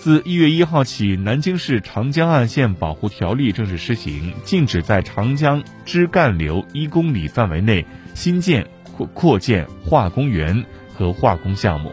自一月一号起南京市长江岸线保护条例正式施行禁止在长江支干流一公里范围内新建扩扩建化工园和化工项目。